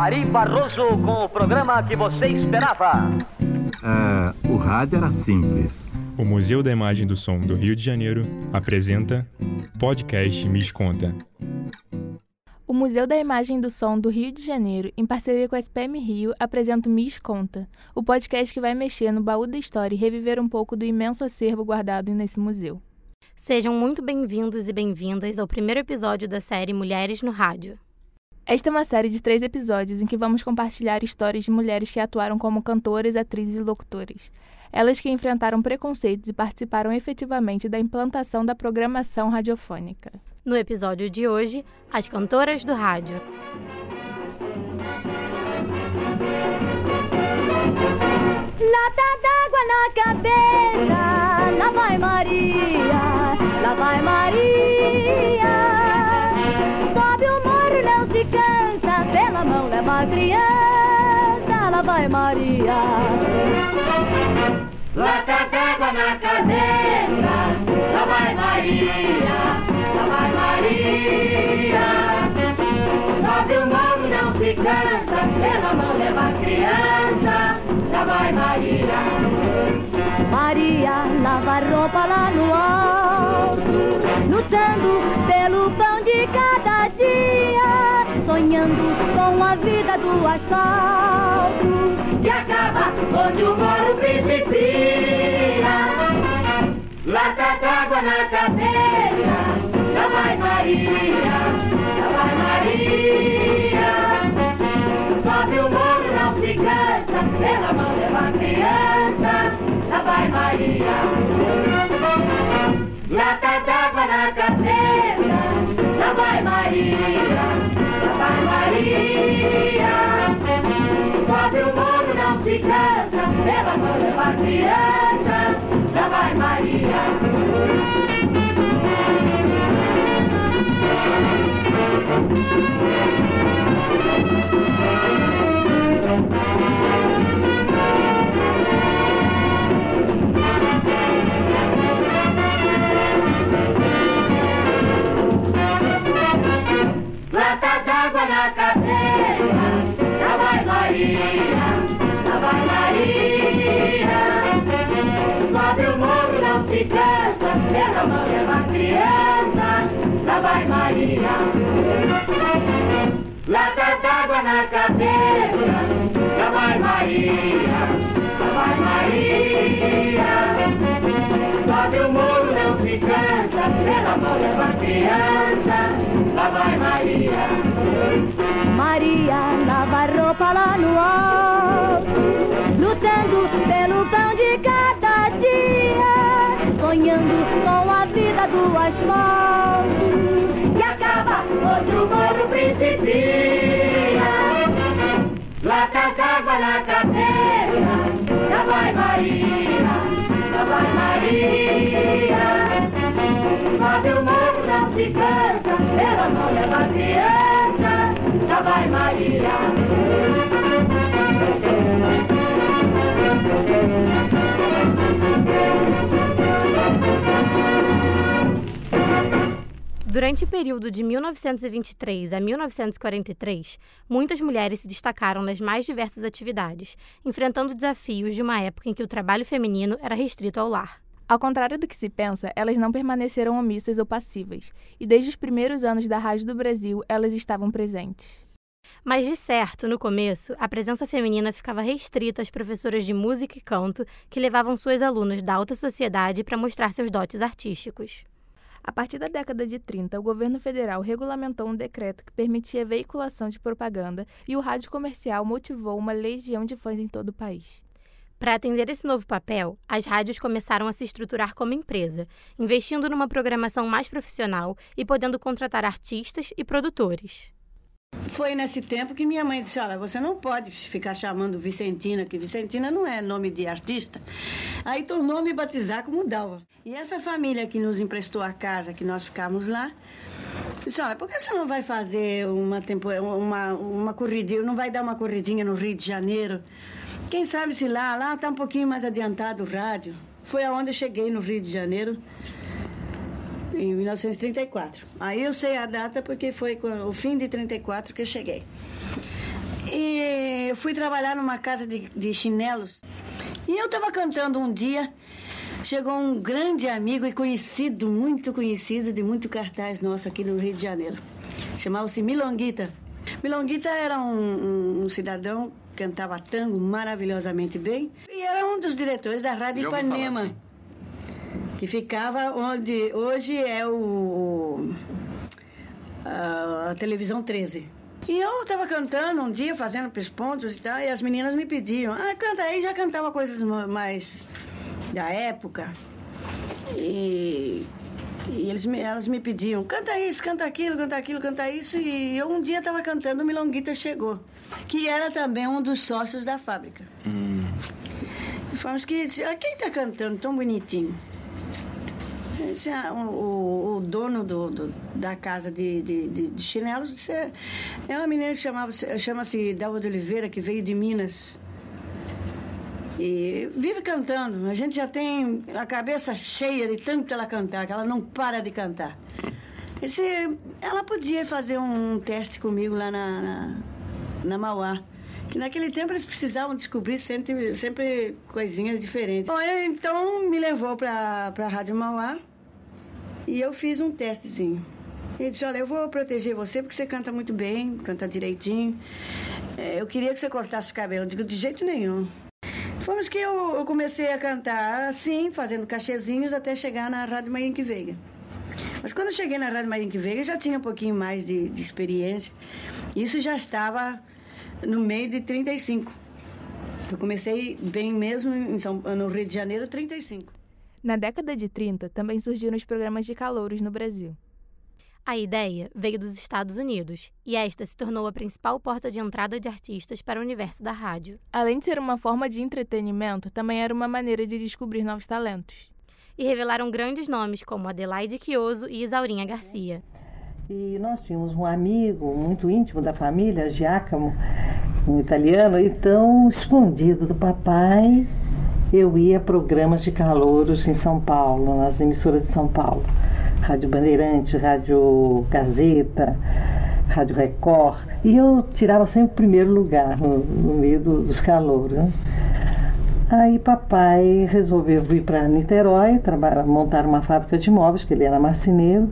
Ari Barroso com o programa que você esperava. Ah, o rádio era simples. O Museu da Imagem do Som do Rio de Janeiro apresenta Podcast Me Conta. O Museu da Imagem do Som do Rio de Janeiro, em parceria com a SPM Rio, apresenta o Miss Conta, o podcast que vai mexer no baú da história e reviver um pouco do imenso acervo guardado nesse museu. Sejam muito bem-vindos e bem-vindas ao primeiro episódio da série Mulheres no Rádio. Esta é uma série de três episódios em que vamos compartilhar histórias de mulheres que atuaram como cantoras, atrizes e locutoras. Elas que enfrentaram preconceitos e participaram efetivamente da implantação da programação radiofônica. No episódio de hoje, as cantoras do rádio. Lata d'água na cabeça, lá vai Maria, lá vai Maria. Sobe o se cansa, pela mão leva a criança, lá vai Maria. Lata d'água na cabeça, lá vai Maria, lá vai Maria. Sobe o morro, não se cansa, pela mão leva a criança, lá vai Maria. Maria lava roupa vida do asfalto, que acaba onde o morro principia. Lata d'água na cabeça, lá vai Maria, lá vai Maria. Sobe o morro, não se cansa, pela mão leva criança, lá vai Maria. Lata d'água na cabeça, lá vai Maria, Maria. Sobe o morro, não se cansa, pela mão leva criança, lá vai Maria. Pela mão leva a criança, lá vai Maria. Lata d'água na cabeça, lá vai Maria, lá vai Maria. Sobe o morro, não se cansa, pela mão leva a criança, lá vai Maria. Maria lava roupa lá no alto, lutando pelo pão de cada do asfalto, que acaba onde o morro principia. Lata d'água na cabeça, lá vai Maria, lá vai Maria. Sobe o morro, não se cansa, pela mão leva criança, lá vai Maria. Durante o período de 1923 a 1943, muitas mulheres se destacaram nas mais diversas atividades, enfrentando desafios de uma época em que o trabalho feminino era restrito ao lar. Ao contrário do que se pensa, elas não permaneceram omissas ou passivas, e desde os primeiros anos da Rádio do Brasil, elas estavam presentes. Mas, de certo, no começo, a presença feminina ficava restrita às professoras de música e canto que levavam suas alunas da alta sociedade para mostrar seus dotes artísticos. A partir da década de 30, o governo federal regulamentou um decreto que permitia a veiculação de propaganda e o rádio comercial motivou uma legião de fãs em todo o país. Para atender esse novo papel, as rádios começaram a se estruturar como empresa, investindo numa programação mais profissional e podendo contratar artistas e produtores. Foi nesse tempo que minha mãe disse: Olha, você não pode ficar chamando Vicentina, que Vicentina não é nome de artista. Aí tornou me batizar como Dalva. E essa família que nos emprestou a casa, que nós ficamos lá, disse: Olha, por que você não vai fazer uma, uma, uma corridinha, não vai dar uma corridinha no Rio de Janeiro? Quem sabe se lá, lá está um pouquinho mais adiantado o rádio. Foi aonde eu cheguei no Rio de Janeiro em 1934. 1934. Aí eu sei a data porque foi o fim de 34 que eu cheguei. E eu fui trabalhar numa casa de, de chinelos. E eu estava cantando um dia. Chegou um grande amigo e conhecido, muito conhecido, de muito cartaz nosso aqui no Rio de Janeiro. Chamava-se Milonguita. Milonguita era um, um, um cidadão que cantava tango maravilhosamente bem e era um dos diretores da Rádio Já Ipanema, sim. Que ficava onde hoje é o a, a televisão 13. E eu estava cantando um dia, fazendo pespontos e tal, e as meninas me pediam, ah, canta aí, já cantava coisas ma- mais da época. E, e eles me, elas me pediam, canta isso, canta aquilo, canta aquilo, canta isso. E eu um dia estava cantando, o Milonguita chegou, que era também um dos sócios da fábrica. E falamos que, ah, quem está cantando tão bonitinho? Ah, o, o- dono do, do- da casa de, de, de- chinelos disse, é é uma menina que chama-se Dalva de Oliveira, que veio de Minas. E vive cantando. A gente já tem a cabeça cheia de tanto ela cantar, que ela não para de cantar. Esse, ela podia fazer um teste comigo lá na, na, na Mauá. Que naquele tempo eles precisavam descobrir sempre, sempre coisinhas diferentes. Bom, eu, então me levou para a Rádio Mauá e eu fiz um testezinho. Ele disse, olha, eu vou proteger você porque você canta muito bem, canta direitinho. É, eu queria que você cortasse o cabelo. Eu digo, de jeito nenhum. Fomos que eu, eu comecei a cantar assim, fazendo cachezinhos, até chegar na Rádio Marinque Veiga. Mas quando eu cheguei na Rádio Marinque Veiga, já tinha um pouquinho mais de, de experiência. Isso já estava no meio de 35. Eu comecei bem mesmo em São, no Rio de Janeiro, 35. Na década de 30, também surgiram os programas de calouros no Brasil. A ideia veio dos Estados Unidos e esta se tornou a principal porta de entrada de artistas para o universo da rádio. Além de ser uma forma de entretenimento, também era uma maneira de descobrir novos talentos. E revelaram grandes nomes como Adelaide Chioso e Isaurinha Garcia. E nós tínhamos um amigo muito íntimo da família, Giacomo, um italiano, então, escondido do papai, eu ia a programas de calouros em São Paulo, nas emissoras de São Paulo. Rádio Bandeirante, Rádio Gazeta, Rádio Record. E eu tirava sempre o primeiro lugar no, no meio do- dos calouros. né? Aí papai resolveu vir para Niterói, traba- montar uma fábrica de móveis, que ele era marceneiro.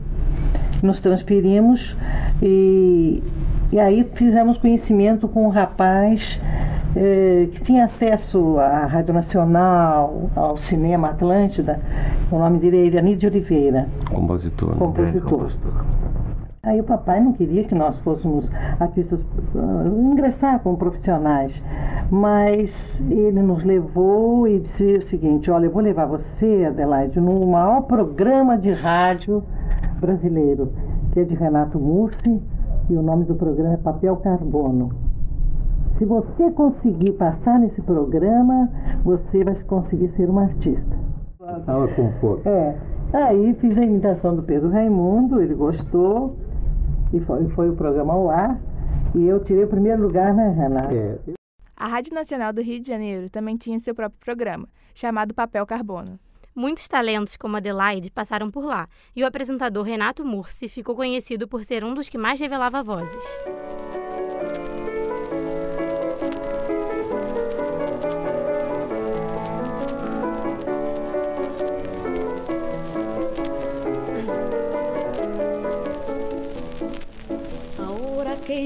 Nos transferimos e, e aí fizemos conhecimento com um rapaz eh, que tinha acesso à Rádio Nacional, ao Cinema Atlântida. O nome dele é Irani de Oliveira, Compositor. né? compositor. Aí o papai não queria que nós fôssemos artistas, ah, ingressar como profissionais, mas ele nos levou e disse o seguinte, olha, eu vou levar você, Adelaide, no maior programa de rádio brasileiro, que é de Renato Mursi, e o nome do programa é Papel Carbono. Se você conseguir passar nesse programa, você vai conseguir ser uma artista. Estava com fogo. É. Aí fiz a imitação do Pedro Raimundo, ele gostou, e foi, foi o programa ao ar. E eu tirei o primeiro lugar, né, Renata? É, A Rádio Nacional do Rio de Janeiro também tinha seu próprio programa, chamado Papel Carbono. Muitos talentos como Adelaide passaram por lá, e o apresentador Renato Mursi ficou conhecido por ser um dos que mais revelava vozes.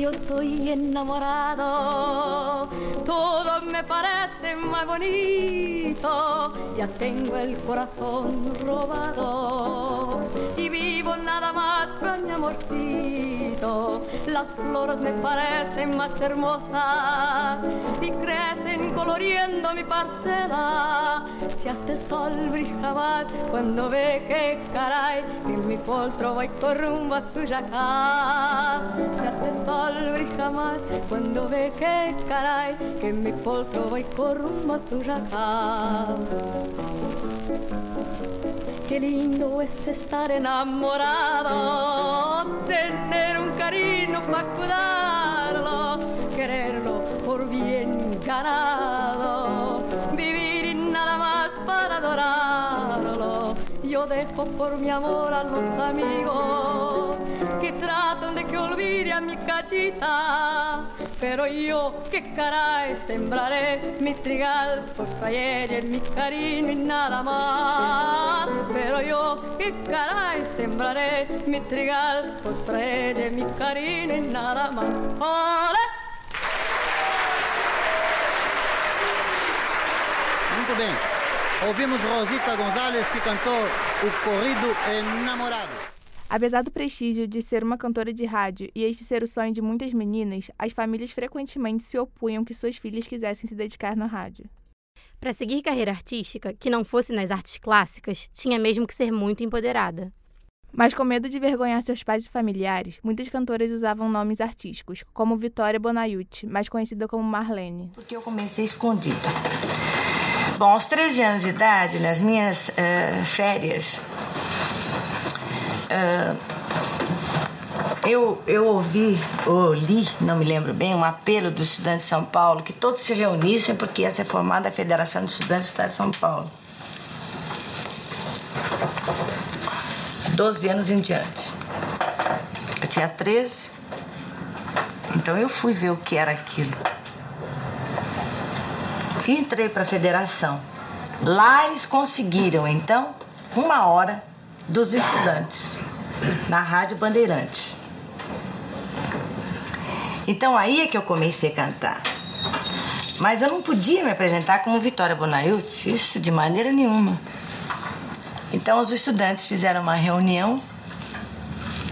Yo estoy enamorado, todo me parece más bonito. Ya tengo el corazón robado y vivo nada más para mi amorcito. Las flores me parecen más hermosas y crecen coloriendo mi parcela. Si este sol brilla más cuando ve que caray, que mi poltro voy con rumbo a su yacá. Si este sol brilla más cuando ve que caray, que en mi poltro voy con rumbo a su yacá. Qué lindo es estar enamorado, tener un cariño para cuidarlo, quererlo por bien ganado, vivir y nada más para adorarlo. Yo dejo por mi amor a los amigos que tratan de que olvide a mi cachita. Pero yo, ¿qué caray sembraré mi trigal? Pues para ella mi cariño y nada más. Pero yo, ¿qué caray sembraré mi trigal? Pues para ella mi cariño y nada más. ¡Ole! Muito bem. Ouvimos Rosita Gonzalez que cantou o corrido Enamorado. Apesar do prestígio de ser uma cantora de rádio e este ser o sonho de muitas meninas, as famílias frequentemente se opunham que suas filhas quisessem se dedicar no rádio. Para seguir carreira artística, que não fosse nas artes clássicas, tinha mesmo que ser muito empoderada. Mas com medo de vergonhar seus pais e familiares, muitas cantoras usavam nomes artísticos, como Vitória Bonaiuti, mais conhecida como Marlene. Porque eu comecei escondida. Bom, aos 13 anos de idade, nas minhas uh, férias, Uh, eu, eu ouvi, ou li, não me lembro bem, um apelo dos estudantes de São Paulo que todos se reunissem porque ia ser formada a Federação de Estudantes do Estado de São Paulo. 12 anos em diante. Eu tinha 13, então eu fui ver o que era aquilo. Entrei para a federação. Lá eles conseguiram, então, uma hora dos estudantes na Rádio Bandeirante. Então aí é que eu comecei a cantar. Mas eu não podia me apresentar como Vitória Bonaiuti, isso de maneira nenhuma. Então os estudantes fizeram uma reunião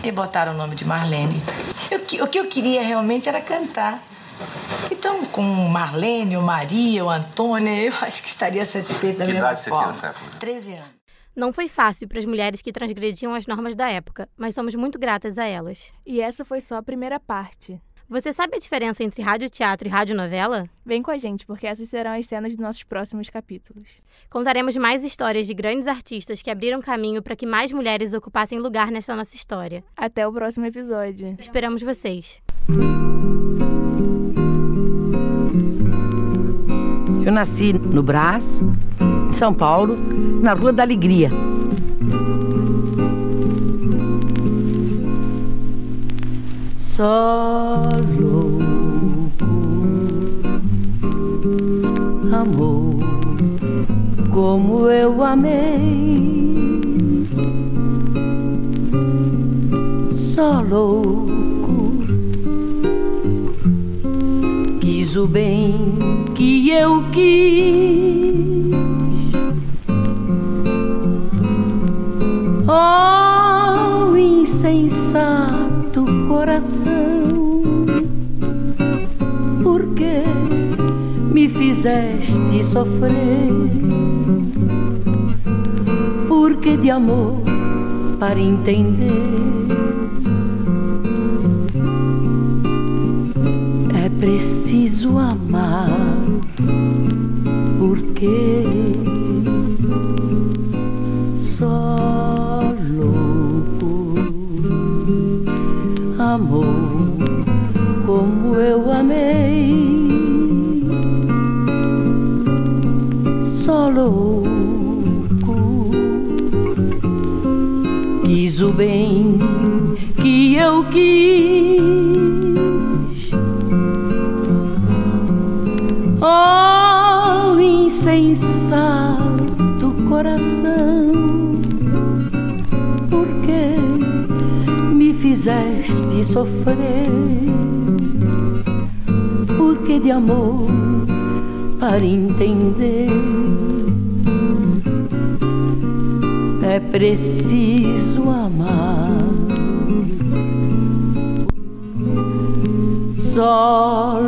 e botaram o nome de Marlene. Eu, o que eu queria realmente era cantar. Então, com Marlene, ou Maria, ou Antônia, eu acho que estaria satisfeita da que mesma idade forma. Você tinha nessa época? 13 anos. Não foi fácil para as mulheres que transgrediam as normas da época, mas somos muito gratas a elas. E essa foi só a primeira parte. Você sabe a diferença entre radioteatro e radionovela? Vem com a gente, porque essas serão as cenas dos nossos próximos capítulos. Contaremos mais histórias de grandes artistas que abriram caminho para que mais mulheres ocupassem lugar nessa nossa história. Até o próximo episódio. Esperamos vocês. Nasci no Brás, em São Paulo, na Rua da Alegria. Só louco amor como eu amei. Só louco quis o bem que eu quis. Oh, insensato coração, por que me fizeste sofrer? Porque de amor para entender é preciso amar, porque só louco amor fizeste sofrer? Porque de amor para entender é preciso amar. Só